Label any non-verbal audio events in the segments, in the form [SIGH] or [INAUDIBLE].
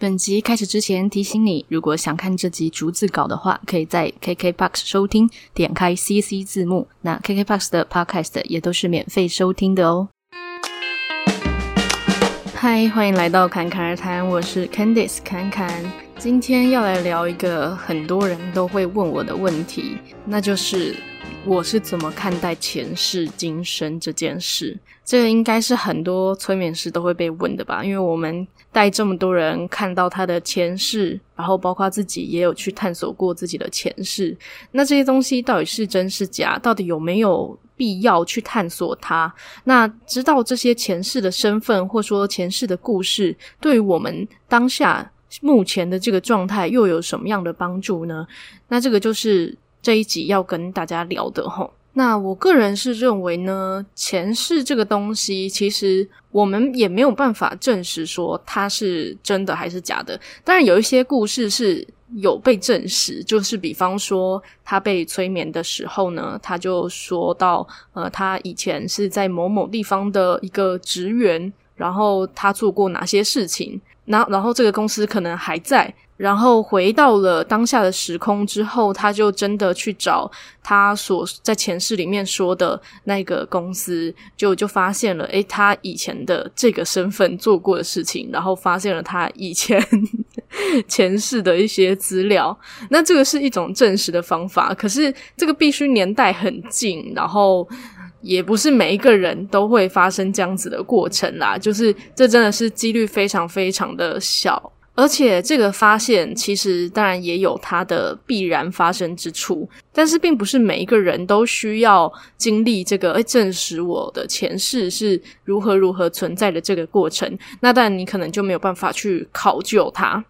本集开始之前提醒你，如果想看这集逐字稿的话，可以在 KKBOX 收听，点开 CC 字幕。那 KKBOX 的 Podcast 也都是免费收听的哦。嗨，欢迎来到侃侃而谈，我是 Candice 侃侃。今天要来聊一个很多人都会问我的问题，那就是。我是怎么看待前世今生这件事？这个应该是很多催眠师都会被问的吧？因为我们带这么多人看到他的前世，然后包括自己也有去探索过自己的前世。那这些东西到底是真是假？到底有没有必要去探索它？那知道这些前世的身份，或说前世的故事，对于我们当下目前的这个状态又有什么样的帮助呢？那这个就是。这一集要跟大家聊的齁，那我个人是认为呢，前世这个东西，其实我们也没有办法证实说它是真的还是假的。当然，有一些故事是有被证实，就是比方说他被催眠的时候呢，他就说到，呃，他以前是在某某地方的一个职员，然后他做过哪些事情，然后然后这个公司可能还在。然后回到了当下的时空之后，他就真的去找他所在前世里面说的那个公司，就就发现了，诶，他以前的这个身份做过的事情，然后发现了他以前 [LAUGHS] 前世的一些资料。那这个是一种证实的方法，可是这个必须年代很近，然后也不是每一个人都会发生这样子的过程啦，就是这真的是几率非常非常的小。而且这个发现其实当然也有它的必然发生之处，但是并不是每一个人都需要经历这个，诶，证实我的前世是如何如何存在的这个过程。那但你可能就没有办法去考究它，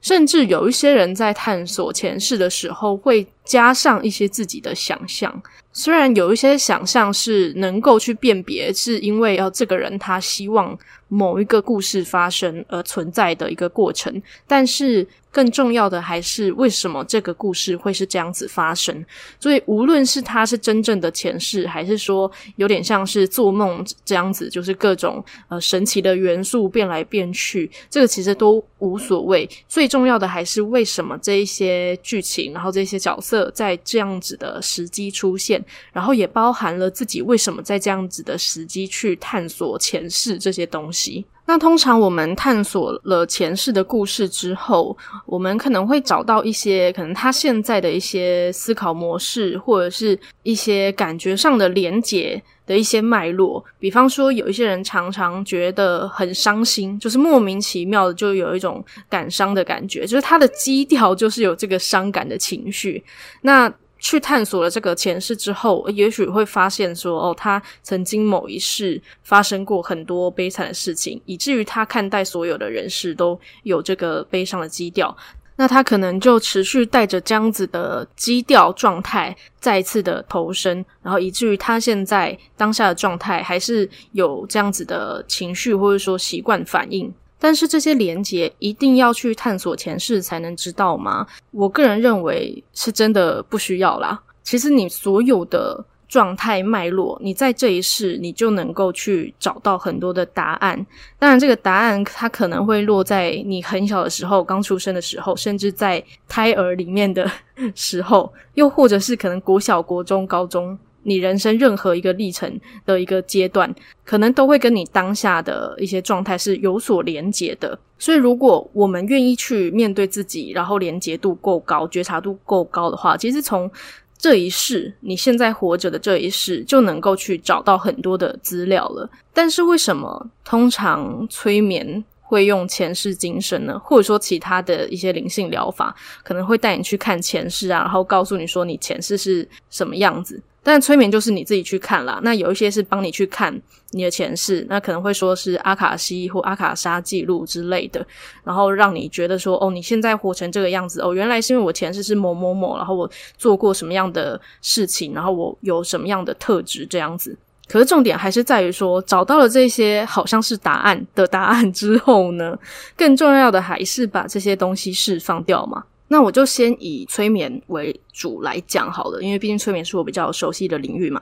甚至有一些人在探索前世的时候会加上一些自己的想象。虽然有一些想象是能够去辨别，是因为要这个人他希望某一个故事发生而存在的一个过程，但是更重要的还是为什么这个故事会是这样子发生。所以无论是他是真正的前世，还是说有点像是做梦这样子，就是各种呃神奇的元素变来变去，这个其实都无所谓。最重要的还是为什么这一些剧情，然后这些角色在这样子的时机出现。然后也包含了自己为什么在这样子的时机去探索前世这些东西。那通常我们探索了前世的故事之后，我们可能会找到一些可能他现在的一些思考模式，或者是一些感觉上的连结的一些脉络。比方说，有一些人常常觉得很伤心，就是莫名其妙的就有一种感伤的感觉，就是他的基调就是有这个伤感的情绪。那去探索了这个前世之后，也许会发现说，哦，他曾经某一世发生过很多悲惨的事情，以至于他看待所有的人事都有这个悲伤的基调。那他可能就持续带着这样子的基调状态，再一次的投生，然后以至于他现在当下的状态还是有这样子的情绪，或者说习惯反应。但是这些连结一定要去探索前世才能知道吗？我个人认为是真的不需要啦。其实你所有的状态脉络，你在这一世你就能够去找到很多的答案。当然，这个答案它可能会落在你很小的时候，刚出生的时候，甚至在胎儿里面的时候，又或者是可能国小、国中、高中。你人生任何一个历程的一个阶段，可能都会跟你当下的一些状态是有所连结的。所以，如果我们愿意去面对自己，然后连结度够高、觉察度够高的话，其实从这一世，你现在活着的这一世，就能够去找到很多的资料了。但是，为什么通常催眠会用前世今生呢？或者说，其他的一些灵性疗法可能会带你去看前世啊，然后告诉你说你前世是什么样子？但催眠就是你自己去看啦，那有一些是帮你去看你的前世，那可能会说是阿卡西或阿卡莎记录之类的，然后让你觉得说，哦，你现在活成这个样子，哦，原来是因为我前世是某某某，然后我做过什么样的事情，然后我有什么样的特质这样子。可是重点还是在于说，找到了这些好像是答案的答案之后呢，更重要的还是把这些东西释放掉嘛。那我就先以催眠为主来讲好了，因为毕竟催眠是我比较熟悉的领域嘛。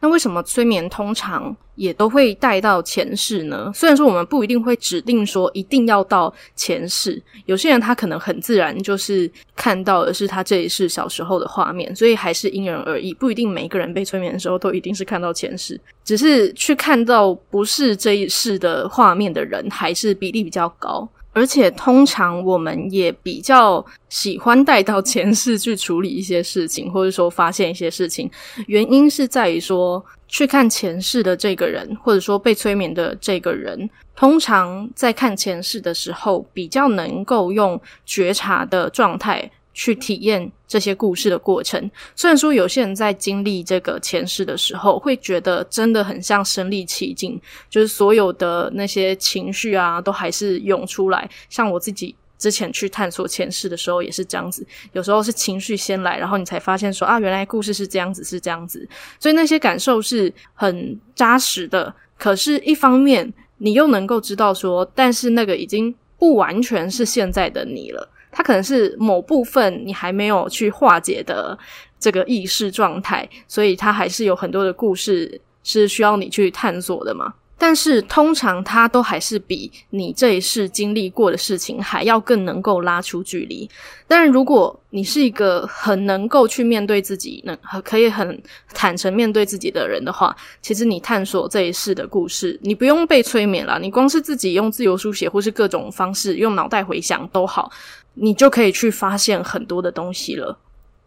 那为什么催眠通常也都会带到前世呢？虽然说我们不一定会指定说一定要到前世，有些人他可能很自然就是看到的是他这一世小时候的画面，所以还是因人而异，不一定每一个人被催眠的时候都一定是看到前世，只是去看到不是这一世的画面的人，还是比例比较高。而且通常我们也比较喜欢带到前世去处理一些事情，或者说发现一些事情。原因是在于说，去看前世的这个人，或者说被催眠的这个人，通常在看前世的时候，比较能够用觉察的状态。去体验这些故事的过程。虽然说有些人在经历这个前世的时候，会觉得真的很像身临其境，就是所有的那些情绪啊，都还是涌出来。像我自己之前去探索前世的时候，也是这样子。有时候是情绪先来，然后你才发现说啊，原来故事是这样子，是这样子。所以那些感受是很扎实的。可是，一方面你又能够知道说，但是那个已经不完全是现在的你了。它可能是某部分你还没有去化解的这个意识状态，所以它还是有很多的故事是需要你去探索的嘛。但是通常它都还是比你这一世经历过的事情还要更能够拉出距离。但是如果你是一个很能够去面对自己，能可以很坦诚面对自己的人的话，其实你探索这一世的故事，你不用被催眠啦，你光是自己用自由书写或是各种方式用脑袋回想都好。你就可以去发现很多的东西了。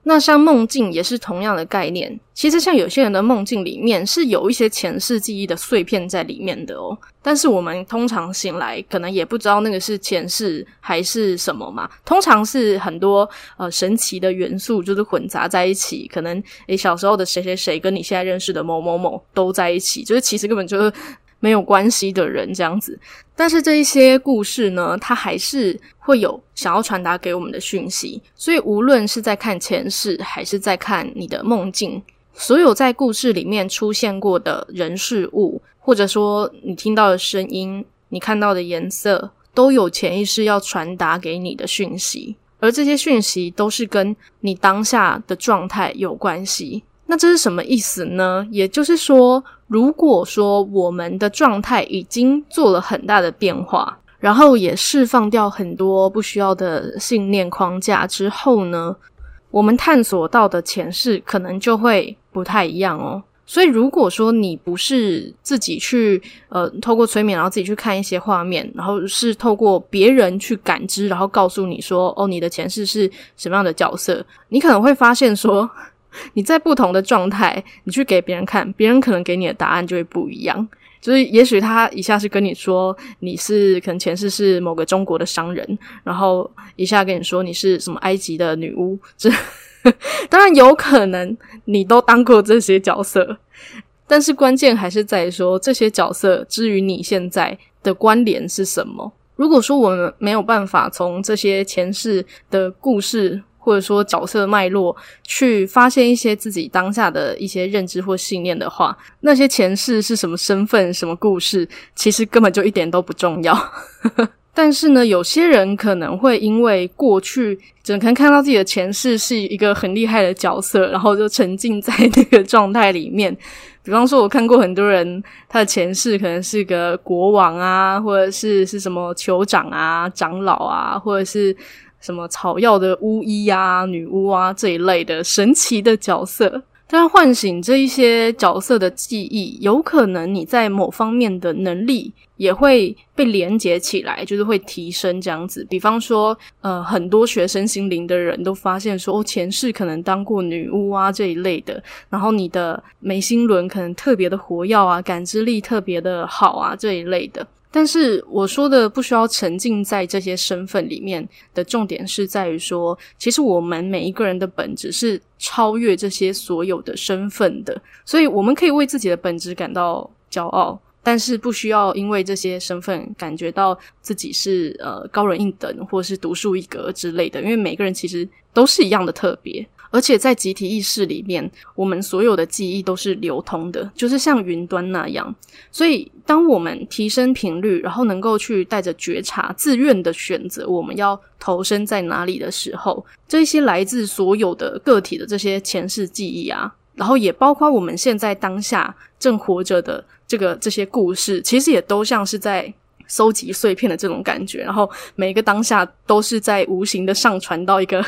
那像梦境也是同样的概念。其实像有些人的梦境里面是有一些前世记忆的碎片在里面的哦。但是我们通常醒来可能也不知道那个是前世还是什么嘛。通常是很多呃神奇的元素就是混杂在一起。可能诶小时候的谁谁谁跟你现在认识的某某某都在一起，就是其实根本就是。没有关系的人这样子，但是这一些故事呢，它还是会有想要传达给我们的讯息。所以无论是在看前世，还是在看你的梦境，所有在故事里面出现过的人事物，或者说你听到的声音、你看到的颜色，都有潜意识要传达给你的讯息。而这些讯息都是跟你当下的状态有关系。那这是什么意思呢？也就是说，如果说我们的状态已经做了很大的变化，然后也释放掉很多不需要的信念框架之后呢，我们探索到的前世可能就会不太一样哦。所以，如果说你不是自己去呃透过催眠，然后自己去看一些画面，然后是透过别人去感知，然后告诉你说，哦，你的前世是什么样的角色，你可能会发现说。你在不同的状态，你去给别人看，别人可能给你的答案就会不一样。就是也许他一下是跟你说你是可能前世是某个中国的商人，然后一下跟你说你是什么埃及的女巫。这 [LAUGHS] 当然有可能你都当过这些角色，但是关键还是在说这些角色至于你现在的关联是什么。如果说我们没有办法从这些前世的故事，或者说角色脉络，去发现一些自己当下的一些认知或信念的话，那些前世是什么身份、什么故事，其实根本就一点都不重要。[LAUGHS] 但是呢，有些人可能会因为过去只能看到自己的前世是一个很厉害的角色，然后就沉浸在那个状态里面。比方说，我看过很多人，他的前世可能是个国王啊，或者是是什么酋长啊、长老啊，或者是。什么草药的巫医啊、女巫啊这一类的神奇的角色，但唤醒这一些角色的记忆，有可能你在某方面的能力也会被连接起来，就是会提升这样子。比方说，呃，很多学身心灵的人都发现说，哦，前世可能当过女巫啊这一类的，然后你的眉心轮可能特别的活跃啊，感知力特别的好啊这一类的。但是我说的不需要沉浸在这些身份里面的重点是在于说，其实我们每一个人的本质是超越这些所有的身份的，所以我们可以为自己的本质感到骄傲，但是不需要因为这些身份感觉到自己是呃高人一等或是独树一格之类的，因为每个人其实都是一样的特别。而且在集体意识里面，我们所有的记忆都是流通的，就是像云端那样。所以当我们提升频率，然后能够去带着觉察、自愿的选择我们要投身在哪里的时候，这些来自所有的个体的这些前世记忆啊，然后也包括我们现在当下正活着的这个这些故事，其实也都像是在搜集碎片的这种感觉，然后每一个当下都是在无形的上传到一个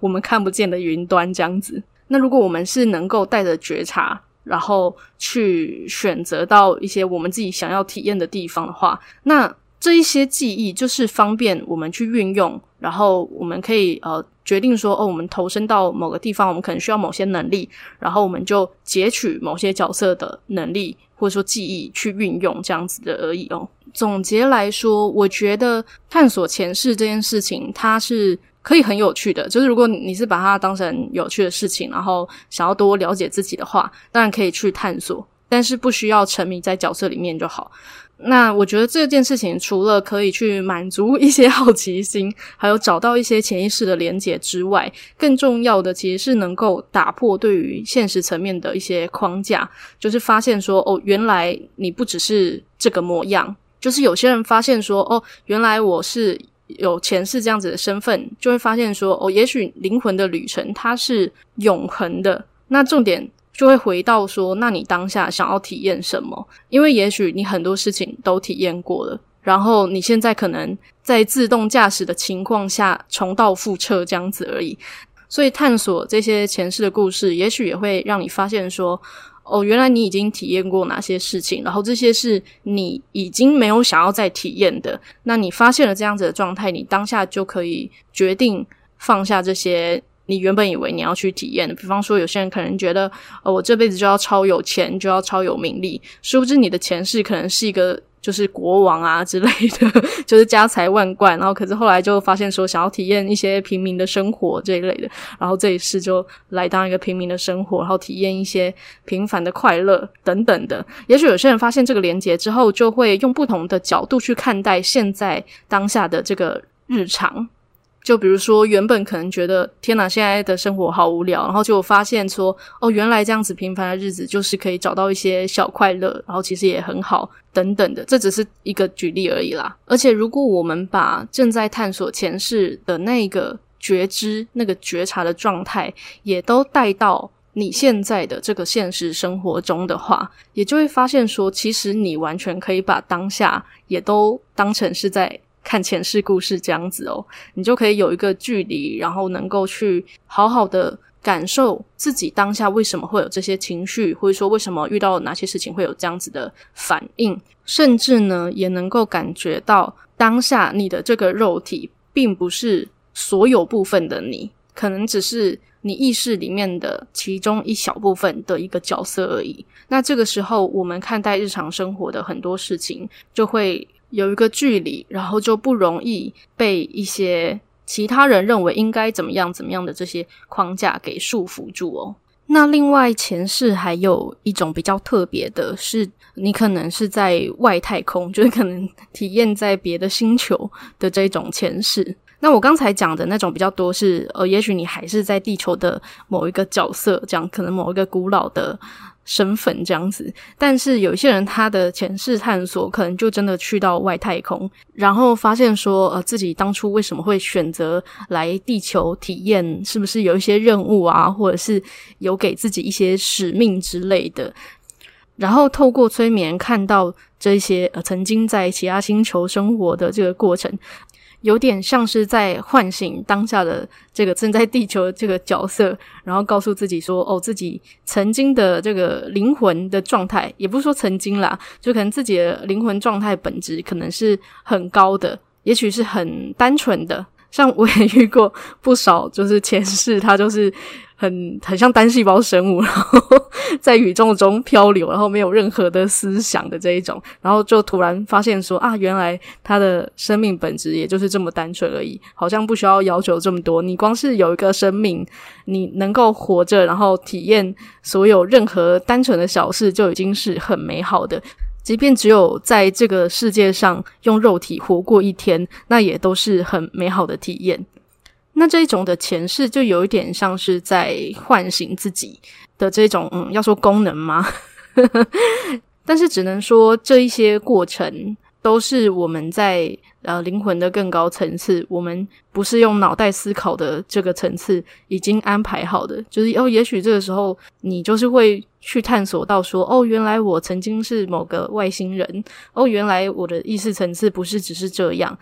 我们看不见的云端这样子。那如果我们是能够带着觉察，然后去选择到一些我们自己想要体验的地方的话，那这一些记忆就是方便我们去运用，然后我们可以呃决定说，哦，我们投身到某个地方，我们可能需要某些能力，然后我们就截取某些角色的能力或者说记忆去运用这样子的而已哦。总结来说，我觉得探索前世这件事情，它是。可以很有趣的，就是如果你是把它当成有趣的事情，然后想要多了解自己的话，当然可以去探索，但是不需要沉迷在角色里面就好。那我觉得这件事情除了可以去满足一些好奇心，还有找到一些潜意识的连结之外，更重要的其实是能够打破对于现实层面的一些框架，就是发现说，哦，原来你不只是这个模样，就是有些人发现说，哦，原来我是。有前世这样子的身份，就会发现说，哦，也许灵魂的旅程它是永恒的。那重点就会回到说，那你当下想要体验什么？因为也许你很多事情都体验过了，然后你现在可能在自动驾驶的情况下重蹈覆辙这样子而已。所以探索这些前世的故事，也许也会让你发现说。哦，原来你已经体验过哪些事情，然后这些是你已经没有想要再体验的。那你发现了这样子的状态，你当下就可以决定放下这些你原本以为你要去体验的。比方说，有些人可能觉得，哦，我这辈子就要超有钱，就要超有名利，殊不知你的前世可能是一个。就是国王啊之类的，[LAUGHS] 就是家财万贯，然后可是后来就发现说想要体验一些平民的生活这一类的，然后这一世就来当一个平民的生活，然后体验一些平凡的快乐等等的。也许有些人发现这个连接之后，就会用不同的角度去看待现在当下的这个日常。就比如说，原本可能觉得天哪，现在的生活好无聊，然后就发现说，哦，原来这样子平凡的日子就是可以找到一些小快乐，然后其实也很好，等等的。这只是一个举例而已啦。而且，如果我们把正在探索前世的那个觉知、那个觉察的状态，也都带到你现在的这个现实生活中的话，也就会发现说，其实你完全可以把当下也都当成是在。看前世故事这样子哦，你就可以有一个距离，然后能够去好好的感受自己当下为什么会有这些情绪，或者说为什么遇到哪些事情会有这样子的反应，甚至呢也能够感觉到当下你的这个肉体并不是所有部分的你，可能只是你意识里面的其中一小部分的一个角色而已。那这个时候，我们看待日常生活的很多事情就会。有一个距离，然后就不容易被一些其他人认为应该怎么样怎么样的这些框架给束缚住哦。那另外前世还有一种比较特别的是，你可能是在外太空，就是可能体验在别的星球的这种前世。那我刚才讲的那种比较多是，呃，也许你还是在地球的某一个角色，这样可能某一个古老的。身份这样子，但是有一些人他的前世探索可能就真的去到外太空，然后发现说，呃，自己当初为什么会选择来地球体验，是不是有一些任务啊，或者是有给自己一些使命之类的，然后透过催眠看到这些呃曾经在其他星球生活的这个过程。有点像是在唤醒当下的这个正在地球这个角色，然后告诉自己说：“哦，自己曾经的这个灵魂的状态，也不是说曾经啦，就可能自己的灵魂状态本质可能是很高的，也许是很单纯的。像我也遇过不少，就是前世他就是。”很很像单细胞生物，然后在宇宙中漂流，然后没有任何的思想的这一种，然后就突然发现说啊，原来他的生命本质也就是这么单纯而已，好像不需要要求这么多。你光是有一个生命，你能够活着，然后体验所有任何单纯的小事，就已经是很美好的。即便只有在这个世界上用肉体活过一天，那也都是很美好的体验。那这一种的前世就有一点像是在唤醒自己的这种，嗯，要说功能吗？[LAUGHS] 但是只能说这一些过程都是我们在呃灵魂的更高层次，我们不是用脑袋思考的这个层次已经安排好的，就是哦，也许这个时候你就是会去探索到说，哦，原来我曾经是某个外星人，哦，原来我的意识层次不是只是这样。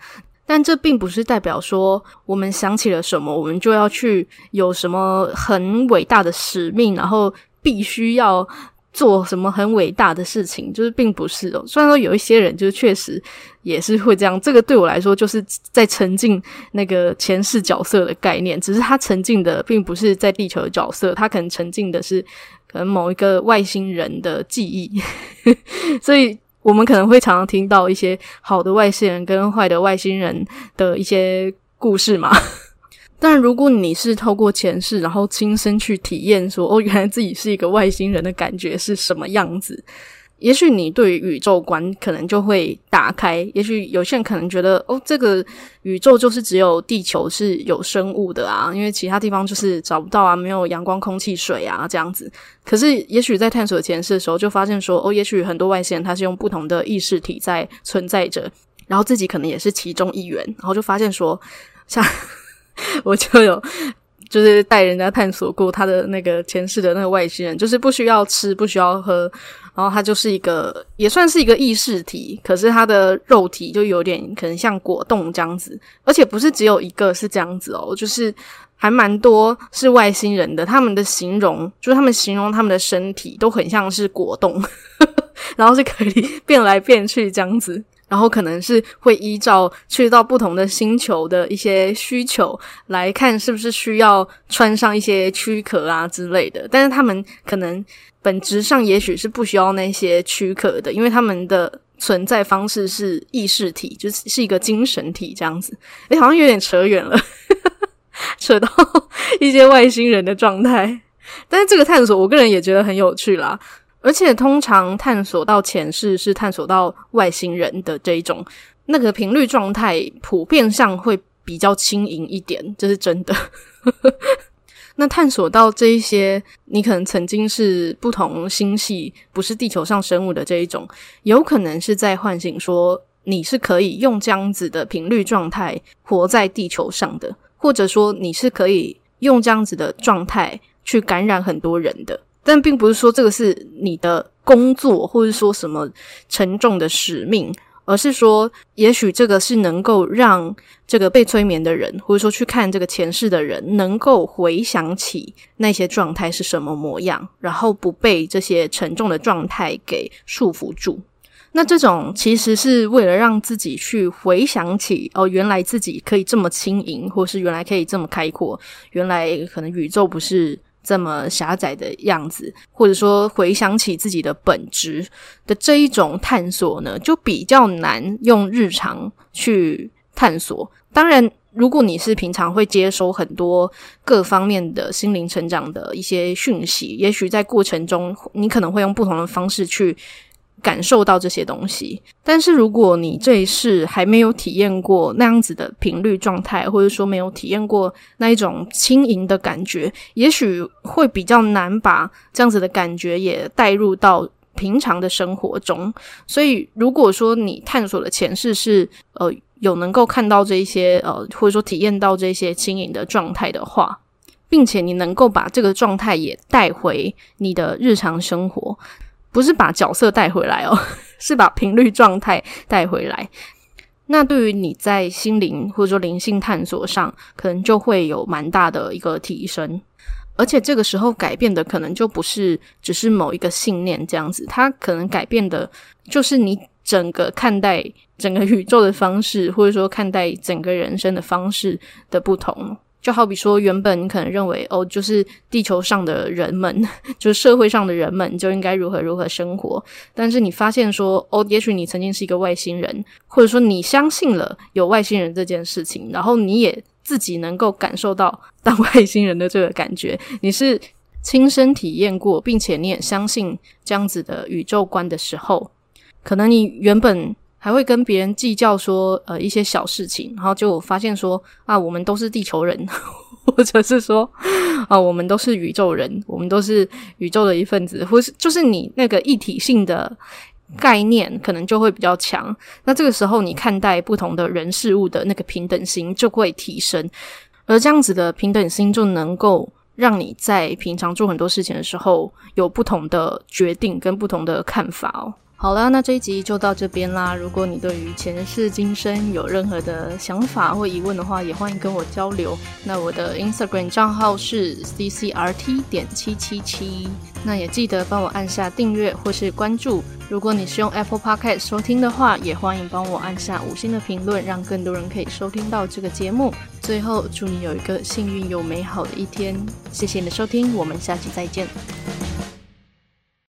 但这并不是代表说我们想起了什么，我们就要去有什么很伟大的使命，然后必须要做什么很伟大的事情，就是并不是哦。虽然说有一些人就是确实也是会这样，这个对我来说就是在沉浸那个前世角色的概念，只是他沉浸的并不是在地球的角色，他可能沉浸的是可能某一个外星人的记忆，[LAUGHS] 所以。我们可能会常常听到一些好的外星人跟坏的外星人的一些故事嘛。但如果你是透过前世，然后亲身去体验说，哦，[LAUGHS] 原来自己是一个外星人的感觉是什么样子。也许你对宇宙观可能就会打开，也许有些人可能觉得，哦，这个宇宙就是只有地球是有生物的啊，因为其他地方就是找不到啊，没有阳光、空气、水啊这样子。可是，也许在探索前世的时候，就发现说，哦，也许很多外星人他是用不同的意识体在存在着，然后自己可能也是其中一员，然后就发现说，像我就有。就是带人家探索过他的那个前世的那个外星人，就是不需要吃，不需要喝，然后他就是一个也算是一个意识体，可是他的肉体就有点可能像果冻这样子，而且不是只有一个是这样子哦，就是还蛮多是外星人的，他们的形容就是他们形容他们的身体都很像是果冻，[LAUGHS] 然后是可以变来变去这样子。然后可能是会依照去到不同的星球的一些需求来看，是不是需要穿上一些躯壳啊之类的。但是他们可能本质上也许是不需要那些躯壳的，因为他们的存在方式是意识体，就是是一个精神体这样子。诶，[LAUGHS] 好像有点扯远了，[LAUGHS] 扯到一些外星人的状态。[LAUGHS] 但是这个探索，我个人也觉得很有趣啦。而且通常探索到前世是探索到外星人的这一种，那个频率状态普遍上会比较轻盈一点，这是真的。[LAUGHS] 那探索到这一些，你可能曾经是不同星系，不是地球上生物的这一种，有可能是在唤醒说你是可以用这样子的频率状态活在地球上的，或者说你是可以用这样子的状态去感染很多人的。但并不是说这个是你的工作，或者说什么沉重的使命，而是说，也许这个是能够让这个被催眠的人，或者说去看这个前世的人，能够回想起那些状态是什么模样，然后不被这些沉重的状态给束缚住。那这种其实是为了让自己去回想起，哦，原来自己可以这么轻盈，或是原来可以这么开阔，原来可能宇宙不是。这么狭窄的样子，或者说回想起自己的本质的这一种探索呢，就比较难用日常去探索。当然，如果你是平常会接收很多各方面的心灵成长的一些讯息，也许在过程中你可能会用不同的方式去。感受到这些东西，但是如果你这一世还没有体验过那样子的频率状态，或者说没有体验过那一种轻盈的感觉，也许会比较难把这样子的感觉也带入到平常的生活中。所以，如果说你探索的前世是呃有能够看到这一些呃，或者说体验到这些轻盈的状态的话，并且你能够把这个状态也带回你的日常生活。不是把角色带回来哦，[LAUGHS] 是把频率状态带回来。那对于你在心灵或者说灵性探索上，可能就会有蛮大的一个提升。而且这个时候改变的可能就不是只是某一个信念这样子，它可能改变的就是你整个看待整个宇宙的方式，或者说看待整个人生的方式的不同。就好比说，原本你可能认为哦，就是地球上的人们，[LAUGHS] 就是社会上的人们就应该如何如何生活。但是你发现说，哦，也许你曾经是一个外星人，或者说你相信了有外星人这件事情，然后你也自己能够感受到当外星人的这个感觉，[LAUGHS] 你是亲身体验过，并且你也相信这样子的宇宙观的时候，可能你原本。还会跟别人计较说，呃，一些小事情，然后就发现说，啊，我们都是地球人，[LAUGHS] 或者是说，啊，我们都是宇宙人，我们都是宇宙的一份子，或是就是你那个一体性的概念可能就会比较强。那这个时候，你看待不同的人事物的那个平等心就会提升，而这样子的平等心就能够让你在平常做很多事情的时候有不同的决定跟不同的看法哦。好了，那这一集就到这边啦。如果你对于前世今生有任何的想法或疑问的话，也欢迎跟我交流。那我的 Instagram 账号是 ccrt 点七七七。那也记得帮我按下订阅或是关注。如果你是用 Apple Podcast 收听的话，也欢迎帮我按下五星的评论，让更多人可以收听到这个节目。最后，祝你有一个幸运又美好的一天。谢谢你的收听，我们下期再见。